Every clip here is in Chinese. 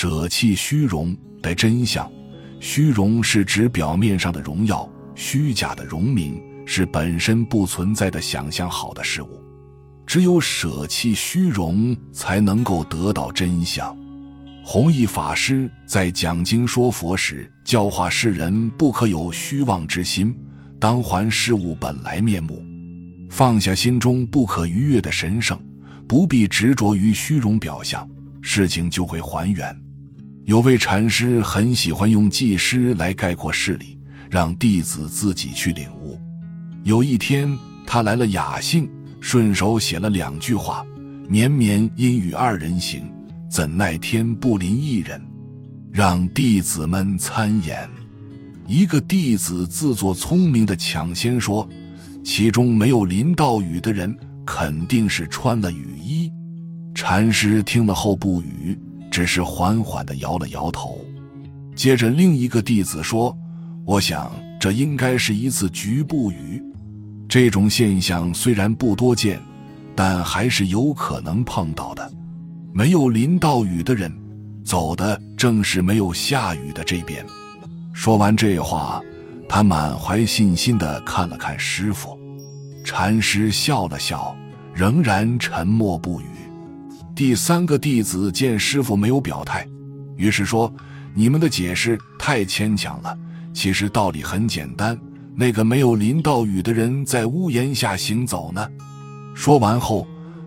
舍弃虚荣的真相。虚荣是指表面上的荣耀，虚假的荣名是本身不存在的想象好的事物。只有舍弃虚荣，才能够得到真相。弘一法师在讲经说佛时，教化世人不可有虚妄之心，当还事物本来面目，放下心中不可逾越的神圣，不必执着于虚荣表象，事情就会还原。有位禅师很喜欢用记诗来概括事理，让弟子自己去领悟。有一天，他来了雅兴。顺手写了两句话：“绵绵阴雨二人行，怎奈天不临一人。”让弟子们参演。一个弟子自作聪明的抢先说：“其中没有淋到雨的人，肯定是穿了雨衣。”禅师听了后不语，只是缓缓地摇了摇头。接着，另一个弟子说：“我想这应该是一次局部雨。”这种现象虽然不多见，但还是有可能碰到的。没有淋到雨的人，走的正是没有下雨的这边。说完这话，他满怀信心地看了看师傅。禅师笑了笑，仍然沉默不语。第三个弟子见师傅没有表态，于是说：“你们的解释太牵强了，其实道理很简单。”那个没有淋到雨的人在屋檐下行走呢。说完后，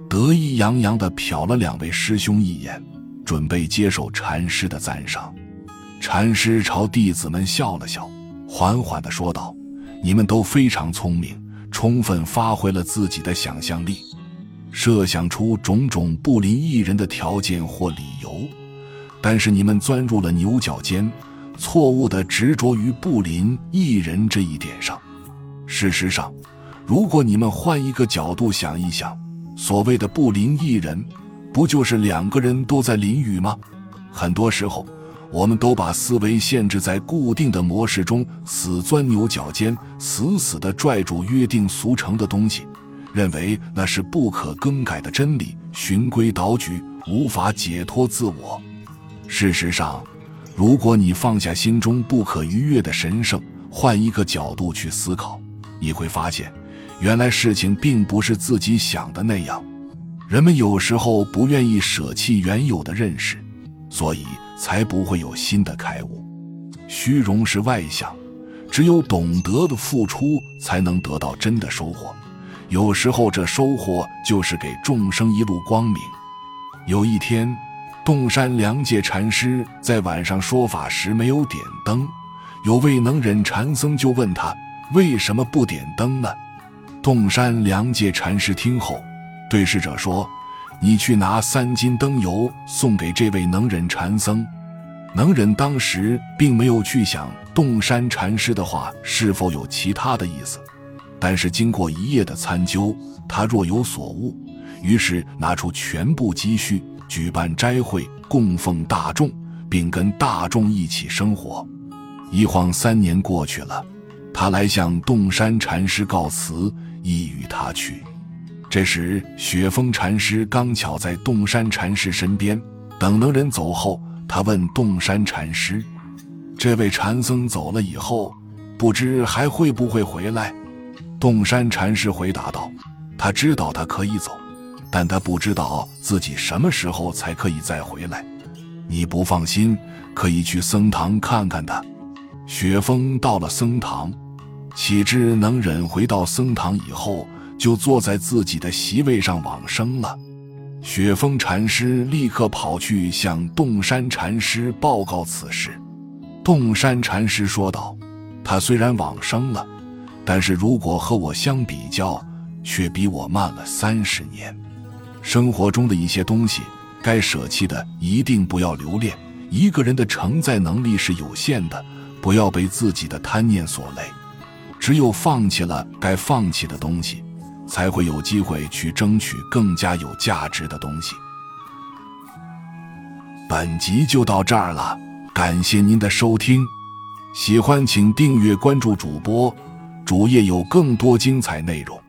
得意洋洋地瞟了两位师兄一眼，准备接受禅师的赞赏。禅师朝弟子们笑了笑，缓缓地说道：“你们都非常聪明，充分发挥了自己的想象力，设想出种种不临一人的条件或理由。但是你们钻入了牛角尖。”错误的执着于不临一人这一点上。事实上，如果你们换一个角度想一想，所谓的不临一人，不就是两个人都在淋雨吗？很多时候，我们都把思维限制在固定的模式中，死钻牛角尖，死死地拽住约定俗成的东西，认为那是不可更改的真理，循规蹈矩，无法解脱自我。事实上，如果你放下心中不可逾越的神圣，换一个角度去思考，你会发现，原来事情并不是自己想的那样。人们有时候不愿意舍弃原有的认识，所以才不会有新的开悟。虚荣是外向，只有懂得的付出，才能得到真的收获。有时候这收获就是给众生一路光明。有一天。洞山良介禅师在晚上说法时没有点灯，有位能忍禅僧就问他为什么不点灯呢？洞山良介禅师听后，对侍者说：“你去拿三斤灯油送给这位能忍禅僧。”能忍当时并没有去想洞山禅师的话是否有其他的意思，但是经过一夜的参究，他若有所悟，于是拿出全部积蓄。举办斋会，供奉大众，并跟大众一起生活。一晃三年过去了，他来向洞山禅师告辞，意与他去。这时，雪峰禅师刚巧在洞山禅师身边。等能人走后，他问洞山禅师：“这位禅僧走了以后，不知还会不会回来？”洞山禅师回答道：“他知道他可以走。”但他不知道自己什么时候才可以再回来。你不放心，可以去僧堂看看他。雪峰到了僧堂，岂知能忍回到僧堂以后，就坐在自己的席位上往生了。雪峰禅师立刻跑去向洞山禅师报告此事。洞山禅师说道：“他虽然往生了，但是如果和我相比较，却比我慢了三十年。”生活中的一些东西，该舍弃的一定不要留恋。一个人的承载能力是有限的，不要被自己的贪念所累。只有放弃了该放弃的东西，才会有机会去争取更加有价值的东西。本集就到这儿了，感谢您的收听，喜欢请订阅关注主播，主页有更多精彩内容。